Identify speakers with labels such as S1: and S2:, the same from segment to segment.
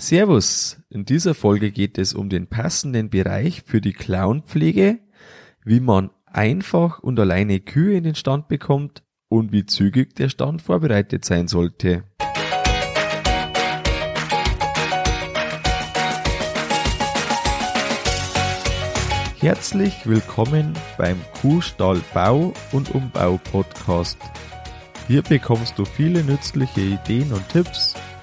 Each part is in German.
S1: Servus, in dieser Folge geht es um den passenden Bereich für die Clownpflege, wie man einfach und alleine Kühe in den Stand bekommt und wie zügig der Stand vorbereitet sein sollte. Herzlich willkommen beim Kuhstall Bau und Umbau Podcast. Hier bekommst du viele nützliche Ideen und Tipps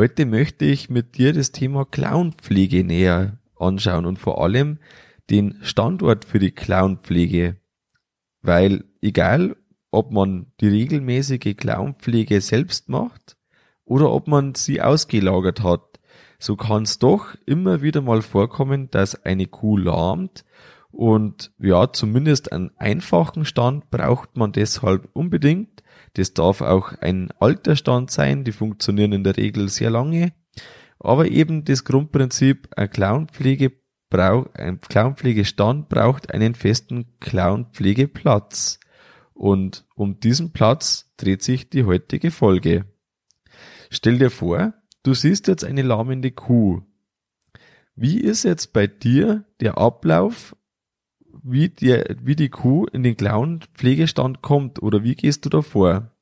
S1: Heute möchte ich mit dir das Thema Clownpflege näher anschauen und vor allem den Standort für die Clownpflege. Weil egal, ob man die regelmäßige Clownpflege selbst macht oder ob man sie ausgelagert hat, so kann es doch immer wieder mal vorkommen, dass eine Kuh lahmt und ja, zumindest einen einfachen Stand braucht man deshalb unbedingt das darf auch ein alter Stand sein, die funktionieren in der Regel sehr lange. Aber eben das Grundprinzip, ein Clownpflege braucht, ein Clownpflegestand braucht einen festen Clownpflegeplatz. Und um diesen Platz dreht sich die heutige Folge. Stell dir vor, du siehst jetzt eine lahmende Kuh. Wie ist jetzt bei dir der Ablauf wie, der, wie die Kuh in den Clown-Pflegestand kommt oder wie gehst du da vor?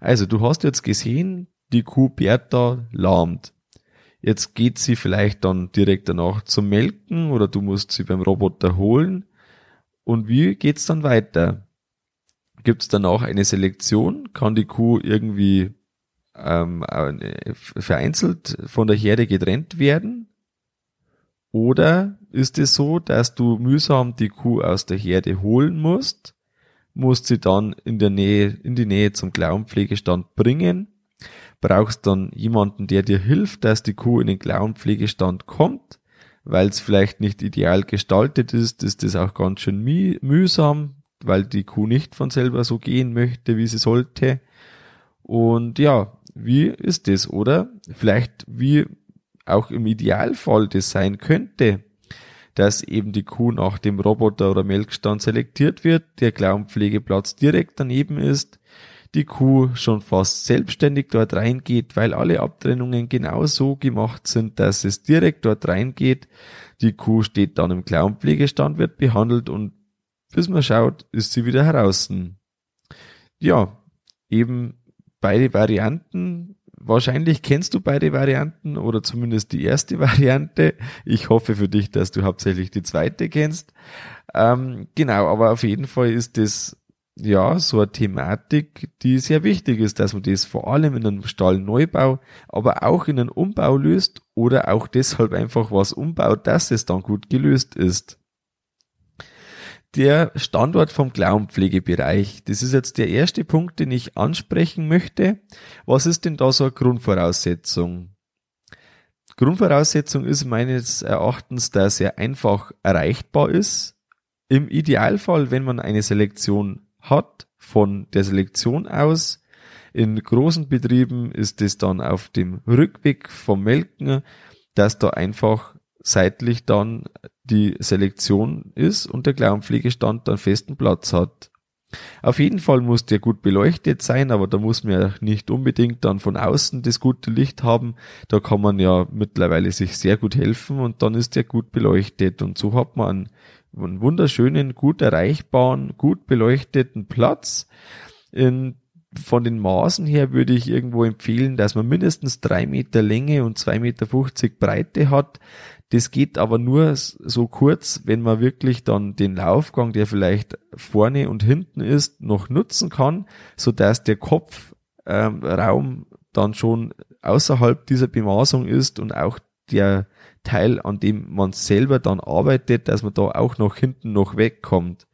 S1: Also, du hast jetzt gesehen, die Kuh Bertha lahmt. Jetzt geht sie vielleicht dann direkt danach zum Melken oder du musst sie beim Roboter holen. Und wie geht's dann weiter? Gibt's danach eine Selektion? Kann die Kuh irgendwie ähm, vereinzelt von der Herde getrennt werden? Oder ist es so, dass du mühsam die Kuh aus der Herde holen musst, musst sie dann in der Nähe, in die Nähe zum Klauenpflegestand bringen, brauchst dann jemanden, der dir hilft, dass die Kuh in den Klauenpflegestand kommt, weil es vielleicht nicht ideal gestaltet ist, ist das auch ganz schön mühsam, weil die Kuh nicht von selber so gehen möchte, wie sie sollte. Und ja, wie ist das, oder? Vielleicht wie auch im Idealfall das sein könnte, dass eben die Kuh nach dem Roboter oder Melkstand selektiert wird, der Klauenpflegeplatz direkt daneben ist, die Kuh schon fast selbstständig dort reingeht, weil alle Abtrennungen genau so gemacht sind, dass es direkt dort reingeht. Die Kuh steht dann im Klauenpflegestand, wird behandelt und bis man schaut, ist sie wieder heraus. Ja, eben beide Varianten Wahrscheinlich kennst du beide Varianten oder zumindest die erste Variante. Ich hoffe für dich, dass du hauptsächlich die zweite kennst. Ähm, genau, aber auf jeden Fall ist das ja so eine Thematik, die sehr wichtig ist, dass man das vor allem in einem Stallneubau, aber auch in einem Umbau löst oder auch deshalb einfach was umbaut, dass es dann gut gelöst ist der Standort vom Klauenpflegebereich. Das ist jetzt der erste Punkt, den ich ansprechen möchte. Was ist denn da so eine Grundvoraussetzung? Grundvoraussetzung ist meines Erachtens, dass er einfach erreichbar ist. Im Idealfall, wenn man eine Selektion hat, von der Selektion aus. In großen Betrieben ist es dann auf dem Rückweg vom Melken, dass da einfach seitlich dann die Selektion ist und der Klauenpflegestand dann festen Platz hat. Auf jeden Fall muss der gut beleuchtet sein, aber da muss man ja nicht unbedingt dann von außen das gute Licht haben. Da kann man ja mittlerweile sich sehr gut helfen und dann ist der gut beleuchtet und so hat man einen, einen wunderschönen, gut erreichbaren, gut beleuchteten Platz. In von den Maßen her würde ich irgendwo empfehlen, dass man mindestens drei Meter Länge und zwei Meter fünfzig Breite hat. Das geht aber nur so kurz, wenn man wirklich dann den Laufgang, der vielleicht vorne und hinten ist, noch nutzen kann, so dass der Kopfraum ähm, dann schon außerhalb dieser Bemaßung ist und auch der Teil, an dem man selber dann arbeitet, dass man da auch noch hinten noch wegkommt.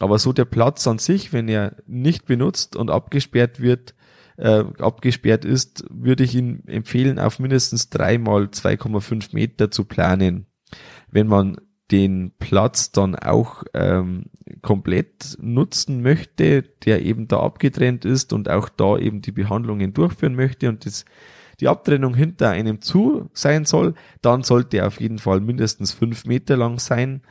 S1: Aber so der Platz an sich, wenn er nicht benutzt und abgesperrt wird, äh, abgesperrt ist, würde ich ihn empfehlen, auf mindestens dreimal 2,5 Meter zu planen. Wenn man den Platz dann auch ähm, komplett nutzen möchte, der eben da abgetrennt ist und auch da eben die Behandlungen durchführen möchte und das, die Abtrennung hinter einem zu sein soll, dann sollte er auf jeden Fall mindestens fünf Meter lang sein.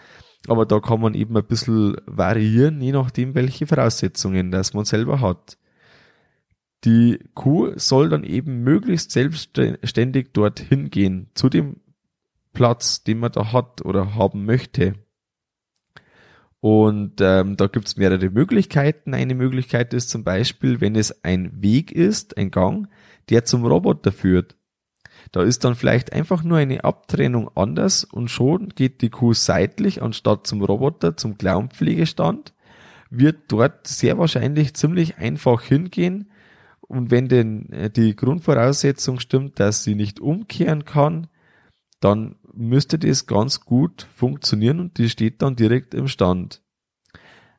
S1: Aber da kann man eben ein bisschen variieren, je nachdem, welche Voraussetzungen das man selber hat. Die Kuh soll dann eben möglichst selbstständig dorthin gehen, zu dem Platz, den man da hat oder haben möchte. Und ähm, da gibt's mehrere Möglichkeiten. Eine Möglichkeit ist zum Beispiel, wenn es ein Weg ist, ein Gang, der zum Roboter führt. Da ist dann vielleicht einfach nur eine Abtrennung anders und schon geht die Kuh seitlich anstatt zum Roboter zum Klauenpflegestand, wird dort sehr wahrscheinlich ziemlich einfach hingehen und wenn denn äh, die Grundvoraussetzung stimmt, dass sie nicht umkehren kann, dann müsste das ganz gut funktionieren und die steht dann direkt im Stand.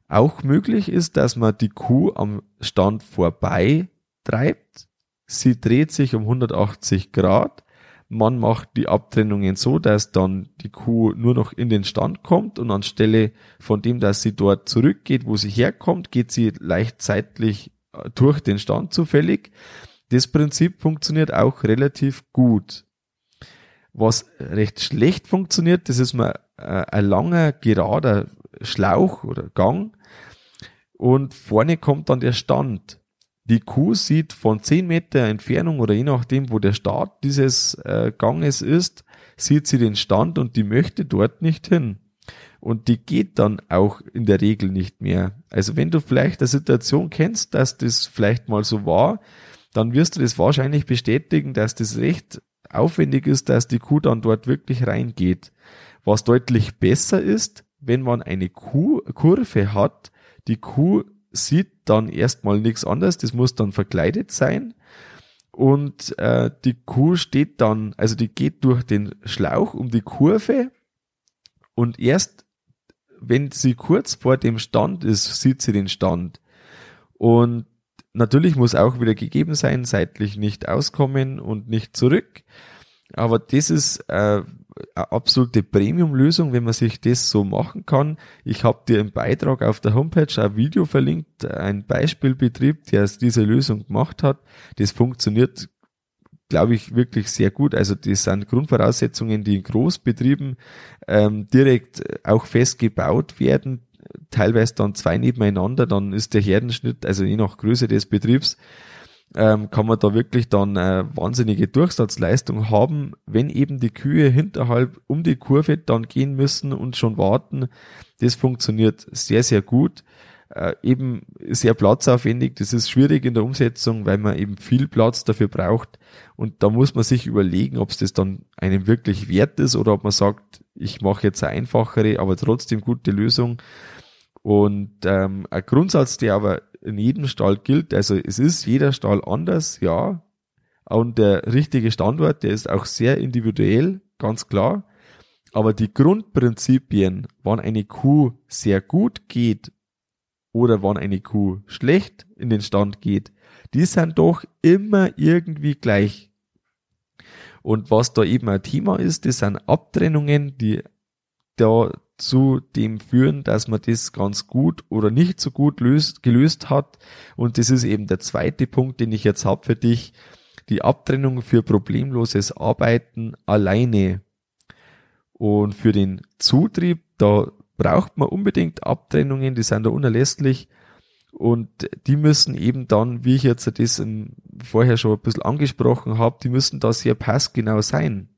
S1: Auch möglich ist, dass man die Kuh am Stand vorbei treibt. Sie dreht sich um 180 Grad. Man macht die Abtrennungen so, dass dann die Kuh nur noch in den Stand kommt und anstelle von dem, dass sie dort zurückgeht, wo sie herkommt, geht sie leicht zeitlich äh, durch den Stand zufällig. Das Prinzip funktioniert auch relativ gut. Was recht schlecht funktioniert, das ist mal äh, ein langer, gerader Schlauch oder Gang und vorne kommt dann der Stand. Die Kuh sieht von 10 Meter Entfernung oder je nachdem, wo der Start dieses äh, Ganges ist, sieht sie den Stand und die möchte dort nicht hin. Und die geht dann auch in der Regel nicht mehr. Also wenn du vielleicht eine Situation kennst, dass das vielleicht mal so war, dann wirst du das wahrscheinlich bestätigen, dass das recht aufwendig ist, dass die Kuh dann dort wirklich reingeht. Was deutlich besser ist, wenn man eine Kuh Kurve hat, die Kuh sieht dann erstmal nichts anderes, das muss dann verkleidet sein und äh, die Kuh steht dann, also die geht durch den Schlauch um die Kurve und erst wenn sie kurz vor dem Stand ist, sieht sie den Stand. Und Natürlich muss auch wieder gegeben sein, seitlich nicht auskommen und nicht zurück. Aber das ist äh, eine absolute Premium-Lösung, wenn man sich das so machen kann. Ich habe dir im Beitrag auf der Homepage ein Video verlinkt, ein Beispielbetrieb, der diese Lösung gemacht hat. Das funktioniert, glaube ich, wirklich sehr gut. Also das sind Grundvoraussetzungen, die in Großbetrieben ähm, direkt auch fest gebaut werden, teilweise dann zwei nebeneinander, dann ist der Herdenschnitt, also je nach Größe des Betriebs, ähm, kann man da wirklich dann äh, wahnsinnige Durchsatzleistung haben, wenn eben die Kühe hinterhalb um die Kurve dann gehen müssen und schon warten. Das funktioniert sehr, sehr gut. Äh, eben sehr platzaufwendig. Das ist schwierig in der Umsetzung, weil man eben viel Platz dafür braucht. Und da muss man sich überlegen, ob es das dann einem wirklich wert ist oder ob man sagt, ich mache jetzt eine einfachere, aber trotzdem gute Lösung. Und ähm, ein Grundsatz, der aber in jedem Stall gilt, also es ist jeder Stall anders, ja. Und der richtige Standort, der ist auch sehr individuell, ganz klar. Aber die Grundprinzipien, wann eine Kuh sehr gut geht oder wann eine Kuh schlecht in den Stand geht, die sind doch immer irgendwie gleich. Und was da eben ein Thema ist, das sind Abtrennungen, die da zu dem führen, dass man das ganz gut oder nicht so gut löst, gelöst hat. Und das ist eben der zweite Punkt, den ich jetzt habe für dich. Die Abtrennung für problemloses Arbeiten alleine. Und für den Zutrieb, da braucht man unbedingt Abtrennungen, die sind da unerlässlich. Und die müssen eben dann, wie ich jetzt das vorher schon ein bisschen angesprochen habe, die müssen da sehr passgenau sein.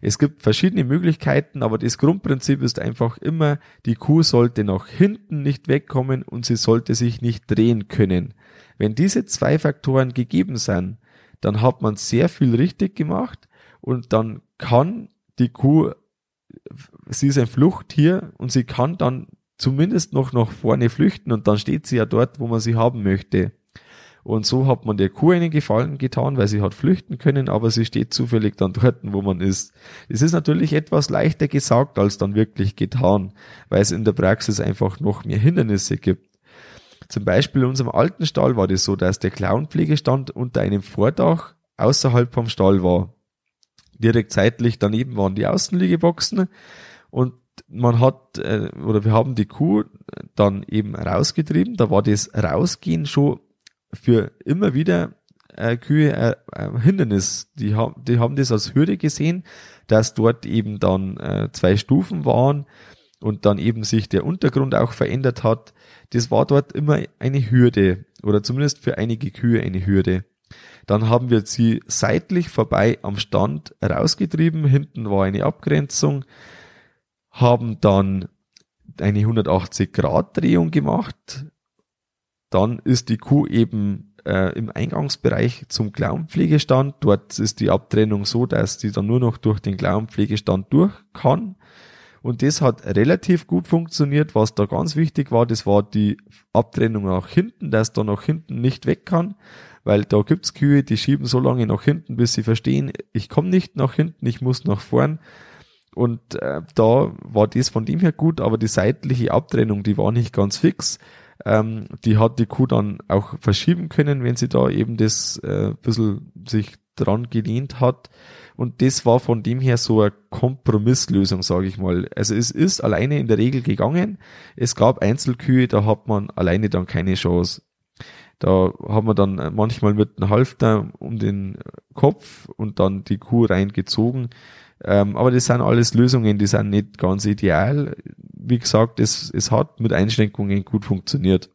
S1: Es gibt verschiedene Möglichkeiten, aber das Grundprinzip ist einfach immer, die Kuh sollte nach hinten nicht wegkommen und sie sollte sich nicht drehen können. Wenn diese zwei Faktoren gegeben sind, dann hat man sehr viel richtig gemacht und dann kann die Kuh, sie ist ein Fluchttier und sie kann dann zumindest noch nach vorne flüchten und dann steht sie ja dort, wo man sie haben möchte. Und so hat man der Kuh einen Gefallen getan, weil sie hat flüchten können, aber sie steht zufällig dann dort, wo man ist. Es ist natürlich etwas leichter gesagt als dann wirklich getan, weil es in der Praxis einfach noch mehr Hindernisse gibt. Zum Beispiel in unserem alten Stall war das so, dass der Clownpflegestand unter einem Vordach außerhalb vom Stall war. Direkt seitlich daneben waren die Außenliegeboxen und man hat, äh, oder wir haben die Kuh dann eben rausgetrieben. Da war das Rausgehen schon für immer wieder äh, Kühe äh, äh, Hindernis. Die haben, die haben das als Hürde gesehen, dass dort eben dann äh, zwei Stufen waren und dann eben sich der Untergrund auch verändert hat. Das war dort immer eine Hürde oder zumindest für einige Kühe eine Hürde. Dann haben wir sie seitlich vorbei am Stand rausgetrieben. Hinten war eine Abgrenzung, haben dann eine 180 Grad Drehung gemacht. Dann ist die Kuh eben äh, im Eingangsbereich zum Klauenpflegestand. Dort ist die Abtrennung so, dass die dann nur noch durch den Klauenpflegestand durch kann. Und das hat relativ gut funktioniert. Was da ganz wichtig war, das war die Abtrennung nach hinten, dass da nach hinten nicht weg kann, weil da gibt's Kühe, die schieben so lange nach hinten, bis sie verstehen, ich komme nicht nach hinten, ich muss nach vorn. Und äh, da war das von dem her gut, aber die seitliche Abtrennung, die war nicht ganz fix. Ähm, die hat die Kuh dann auch verschieben können, wenn sie da eben das äh, bisschen sich dran gelehnt hat. Und das war von dem her so eine Kompromisslösung, sage ich mal. Also es ist alleine in der Regel gegangen. Es gab Einzelkühe, da hat man alleine dann keine Chance. Da haben wir dann manchmal mit einem Halfter um den Kopf und dann die Kuh reingezogen. Ähm, aber das sind alles Lösungen, die sind nicht ganz ideal. Wie gesagt, es, es hat mit Einschränkungen gut funktioniert.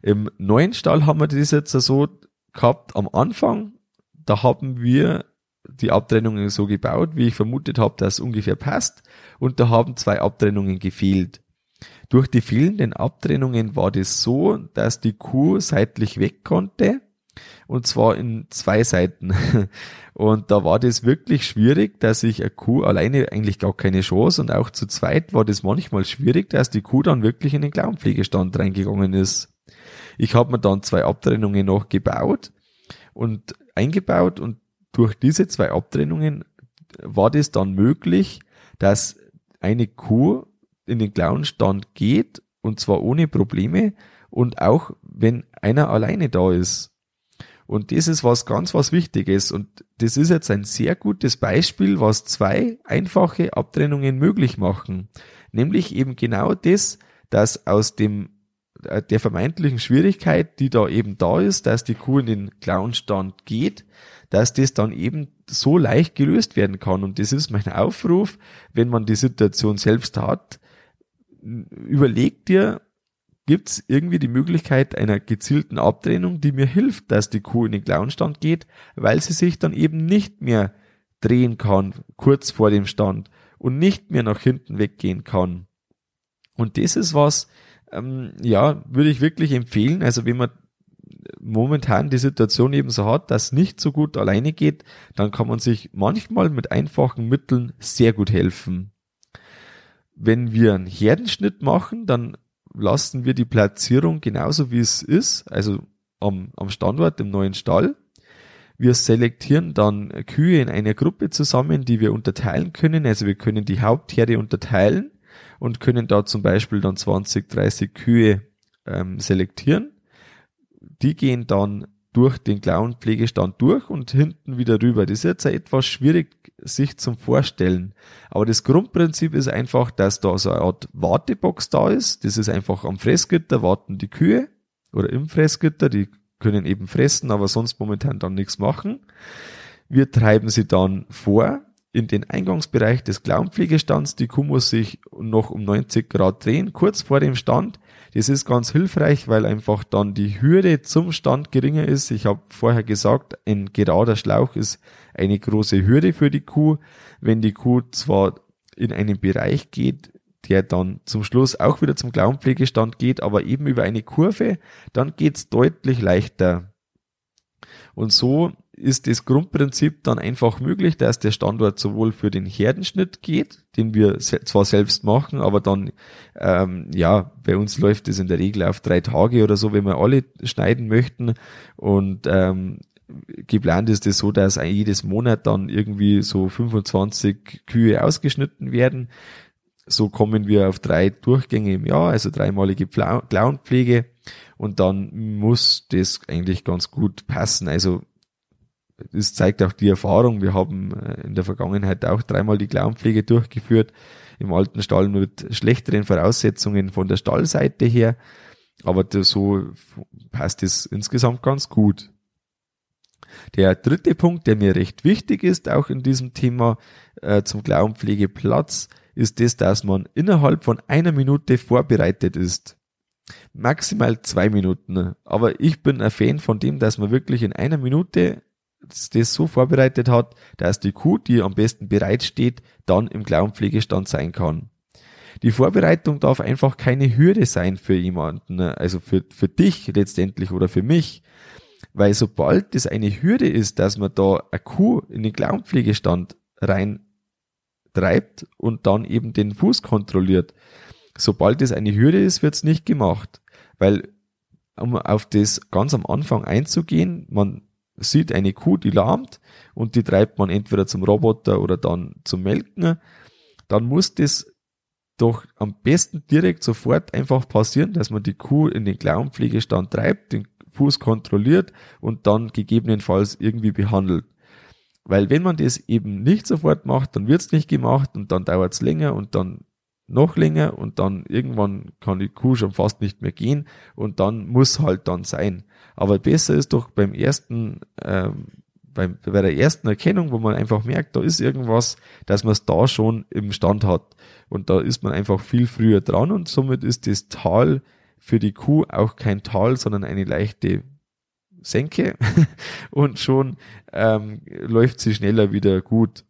S1: Im neuen Stall haben wir das jetzt so gehabt am Anfang. Da haben wir die Abtrennungen so gebaut, wie ich vermutet habe, dass es ungefähr passt. Und da haben zwei Abtrennungen gefehlt. Durch die fehlenden Abtrennungen war das so, dass die Kuh seitlich weg konnte und zwar in zwei Seiten. Und da war das wirklich schwierig, dass ich eine Kuh alleine eigentlich gar keine Chance und auch zu zweit war das manchmal schwierig, dass die Kuh dann wirklich in den Klauenpflegestand reingegangen ist. Ich habe mir dann zwei Abtrennungen noch gebaut und eingebaut und durch diese zwei Abtrennungen war das dann möglich, dass eine Kuh in den Klauenstand geht und zwar ohne Probleme und auch wenn einer alleine da ist. Und das ist was ganz was Wichtiges. Und das ist jetzt ein sehr gutes Beispiel, was zwei einfache Abtrennungen möglich machen. Nämlich eben genau das, dass aus dem äh, der vermeintlichen Schwierigkeit, die da eben da ist, dass die Kuh in den Clownstand geht, dass das dann eben so leicht gelöst werden kann. Und das ist mein Aufruf, wenn man die Situation selbst hat, überleg dir, gibt es irgendwie die Möglichkeit einer gezielten Abtrennung, die mir hilft, dass die Kuh in den Klauenstand geht, weil sie sich dann eben nicht mehr drehen kann, kurz vor dem Stand und nicht mehr nach hinten weggehen kann. Und das ist was, ähm, ja, würde ich wirklich empfehlen. Also wenn man momentan die Situation eben so hat, dass nicht so gut alleine geht, dann kann man sich manchmal mit einfachen Mitteln sehr gut helfen. Wenn wir einen Herdenschnitt machen, dann lassen wir die Platzierung genauso wie es ist, also am, am Standort im neuen Stall. Wir selektieren dann Kühe in einer Gruppe zusammen, die wir unterteilen können. Also wir können die Hauptherde unterteilen und können da zum Beispiel dann 20, 30 Kühe ähm, selektieren. Die gehen dann durch den Klauenpflegestand durch und hinten wieder rüber. Das ist jetzt etwas schwierig sich zum Vorstellen. Aber das Grundprinzip ist einfach, dass da so eine Art Wartebox da ist. Das ist einfach am Fressgitter warten die Kühe oder im Fressgitter. Die können eben fressen, aber sonst momentan dann nichts machen. Wir treiben sie dann vor in den Eingangsbereich des Klauenpflegestands. Die Kuh muss sich noch um 90 Grad drehen, kurz vor dem Stand. Das ist ganz hilfreich, weil einfach dann die Hürde zum Stand geringer ist. Ich habe vorher gesagt, ein gerader Schlauch ist eine große Hürde für die Kuh. Wenn die Kuh zwar in einen Bereich geht, der dann zum Schluss auch wieder zum Klauenpflegestand geht, aber eben über eine Kurve, dann geht's deutlich leichter. Und so ist das Grundprinzip dann einfach möglich, dass der Standort sowohl für den Herdenschnitt geht, den wir zwar selbst machen, aber dann, ähm, ja, bei uns läuft es in der Regel auf drei Tage oder so, wenn wir alle schneiden möchten und ähm, geplant ist es so, dass jedes Monat dann irgendwie so 25 Kühe ausgeschnitten werden. So kommen wir auf drei Durchgänge im Jahr, also dreimalige Klauenpflege und dann muss das eigentlich ganz gut passen. Also das zeigt auch die Erfahrung. Wir haben äh, in der Vergangenheit auch dreimal die Klauenpflege durchgeführt. im alten Stall mit schlechteren Voraussetzungen von der Stallseite her. Aber so passt es insgesamt ganz gut. Der dritte Punkt, der mir recht wichtig ist, auch in diesem Thema äh, zum Glaubenpflegeplatz, ist das, dass man innerhalb von einer Minute vorbereitet ist. Maximal zwei Minuten. Aber ich bin ein Fan von dem, dass man wirklich in einer Minute das so vorbereitet hat, dass die Kuh, die am besten bereitsteht, dann im Glaubenpflegestand sein kann. Die Vorbereitung darf einfach keine Hürde sein für jemanden, also für, für dich letztendlich oder für mich. Weil sobald das eine Hürde ist, dass man da eine Kuh in den Glaubenpflegestand rein treibt und dann eben den Fuß kontrolliert, sobald das eine Hürde ist, wird's nicht gemacht. Weil, um auf das ganz am Anfang einzugehen, man sieht eine Kuh, die lahmt und die treibt man entweder zum Roboter oder dann zum Melken, dann muss das doch am besten direkt sofort einfach passieren, dass man die Kuh in den Klauenpflegestand treibt, den Fuß kontrolliert und dann gegebenenfalls irgendwie behandelt. Weil wenn man das eben nicht sofort macht, dann wird's nicht gemacht und dann dauert's länger und dann noch länger und dann irgendwann kann die Kuh schon fast nicht mehr gehen und dann muss halt dann sein. Aber besser ist doch beim ersten, ähm, beim, bei der ersten Erkennung, wo man einfach merkt, da ist irgendwas, dass man es da schon im Stand hat. Und da ist man einfach viel früher dran und somit ist das Tal für die Kuh auch kein Tal, sondern eine leichte Senke und schon ähm, läuft sie schneller wieder gut.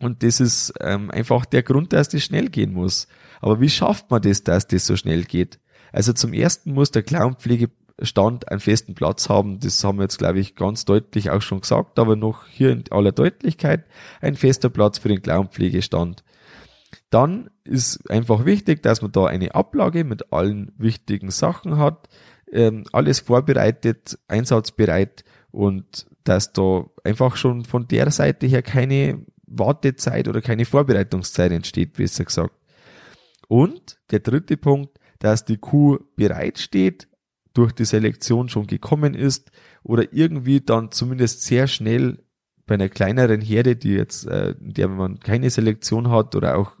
S1: Und das ist ähm, einfach der Grund, dass das schnell gehen muss. Aber wie schafft man das, dass das so schnell geht? Also zum ersten muss der Klauenpflege Stand einen festen Platz haben. Das haben wir jetzt, glaube ich, ganz deutlich auch schon gesagt, aber noch hier in aller Deutlichkeit ein fester Platz für den Klauenpflegestand. Dann ist einfach wichtig, dass man da eine Ablage mit allen wichtigen Sachen hat, ähm, alles vorbereitet, einsatzbereit und dass da einfach schon von der Seite her keine Wartezeit oder keine Vorbereitungszeit entsteht, besser gesagt. Und der dritte Punkt, dass die Kuh bereitsteht, durch die Selektion schon gekommen ist oder irgendwie dann zumindest sehr schnell bei einer kleineren Herde, die jetzt, äh, in der man keine Selektion hat oder auch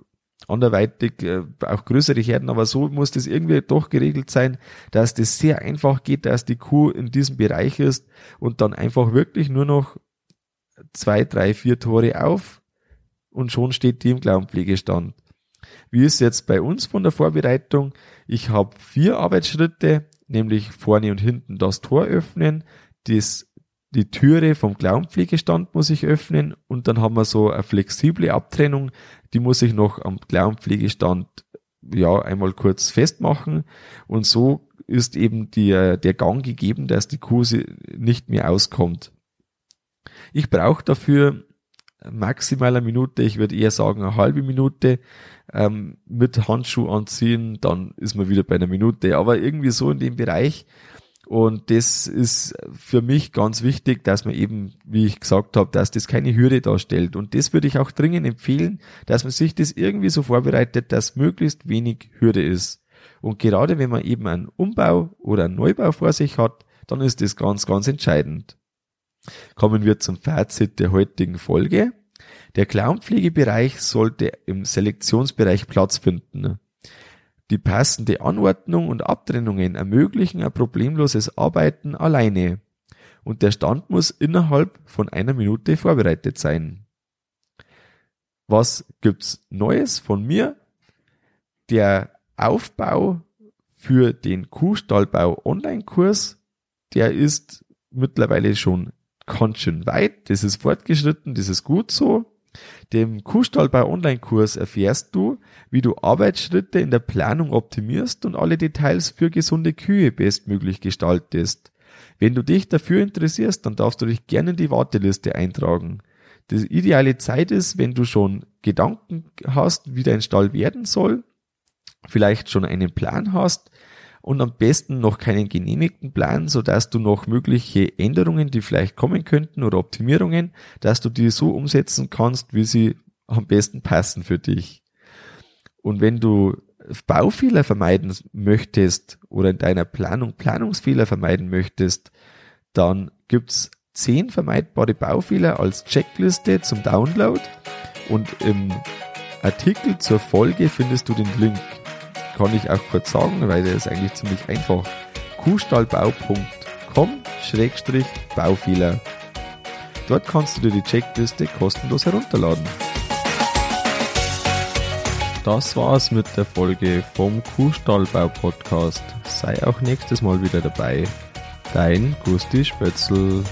S1: anderweitig äh, auch größere Herden, aber so muss das irgendwie doch geregelt sein, dass das sehr einfach geht, dass die Kuh in diesem Bereich ist und dann einfach wirklich nur noch zwei, drei, vier Tore auf und schon steht die im Glaubenpflegestand. Wie ist jetzt bei uns von der Vorbereitung? Ich habe vier Arbeitsschritte nämlich vorne und hinten das Tor öffnen, das, die Türe vom Glaubenpflegestand muss ich öffnen und dann haben wir so eine flexible Abtrennung, die muss ich noch am Glaubenpflegestand ja einmal kurz festmachen und so ist eben die, der Gang gegeben, dass die Kuh nicht mehr auskommt. Ich brauche dafür maximal eine Minute, ich würde eher sagen eine halbe Minute, ähm, mit Handschuh anziehen, dann ist man wieder bei einer Minute, aber irgendwie so in dem Bereich. Und das ist für mich ganz wichtig, dass man eben, wie ich gesagt habe, dass das keine Hürde darstellt. Und das würde ich auch dringend empfehlen, dass man sich das irgendwie so vorbereitet, dass möglichst wenig Hürde ist. Und gerade wenn man eben einen Umbau oder einen Neubau vor sich hat, dann ist das ganz, ganz entscheidend. Kommen wir zum Fazit der heutigen Folge. Der Clownpflegebereich sollte im Selektionsbereich Platz finden. Die passende Anordnung und Abtrennungen ermöglichen ein problemloses Arbeiten alleine. Und der Stand muss innerhalb von einer Minute vorbereitet sein. Was gibt's Neues von mir? Der Aufbau für den Kuhstallbau Online-Kurs, der ist mittlerweile schon ganz schön weit. Das ist fortgeschritten, das ist gut so. Dem Kuhstallbau Online-Kurs erfährst du, wie du Arbeitsschritte in der Planung optimierst und alle Details für gesunde Kühe bestmöglich gestaltest. Wenn du dich dafür interessierst, dann darfst du dich gerne in die Warteliste eintragen. Die ideale Zeit ist, wenn du schon Gedanken hast, wie dein Stall werden soll, vielleicht schon einen Plan hast, und am besten noch keinen genehmigten Plan, so dass du noch mögliche Änderungen, die vielleicht kommen könnten oder Optimierungen, dass du die so umsetzen kannst, wie sie am besten passen für dich. Und wenn du Baufehler vermeiden möchtest oder in deiner Planung Planungsfehler vermeiden möchtest, dann gibt's zehn vermeidbare Baufehler als Checkliste zum Download und im Artikel zur Folge findest du den Link. Kann ich auch kurz sagen, weil der ist eigentlich ziemlich einfach. kuhstallbau.com-baufehler. Dort kannst du dir die Checkliste kostenlos herunterladen. Das war's mit der Folge vom Kuhstallbau Podcast. Sei auch nächstes Mal wieder dabei. Dein Gusti Spötzl.